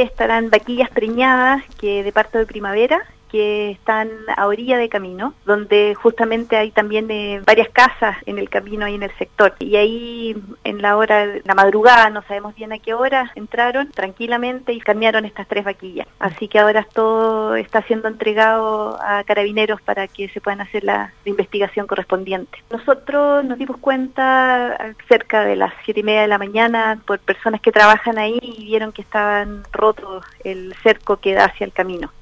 estarán vaquillas preñadas que de parto de primavera que están a orilla de camino, donde justamente hay también eh, varias casas en el camino ahí en el sector. Y ahí en la hora, la madrugada, no sabemos bien a qué hora, entraron tranquilamente y cambiaron estas tres vaquillas. Así que ahora todo está siendo entregado a carabineros para que se puedan hacer la, investigación correspondiente. Nosotros nos dimos cuenta cerca de las siete y media de la mañana por personas que trabajan ahí y vieron que estaban rotos el cerco que da hacia el camino.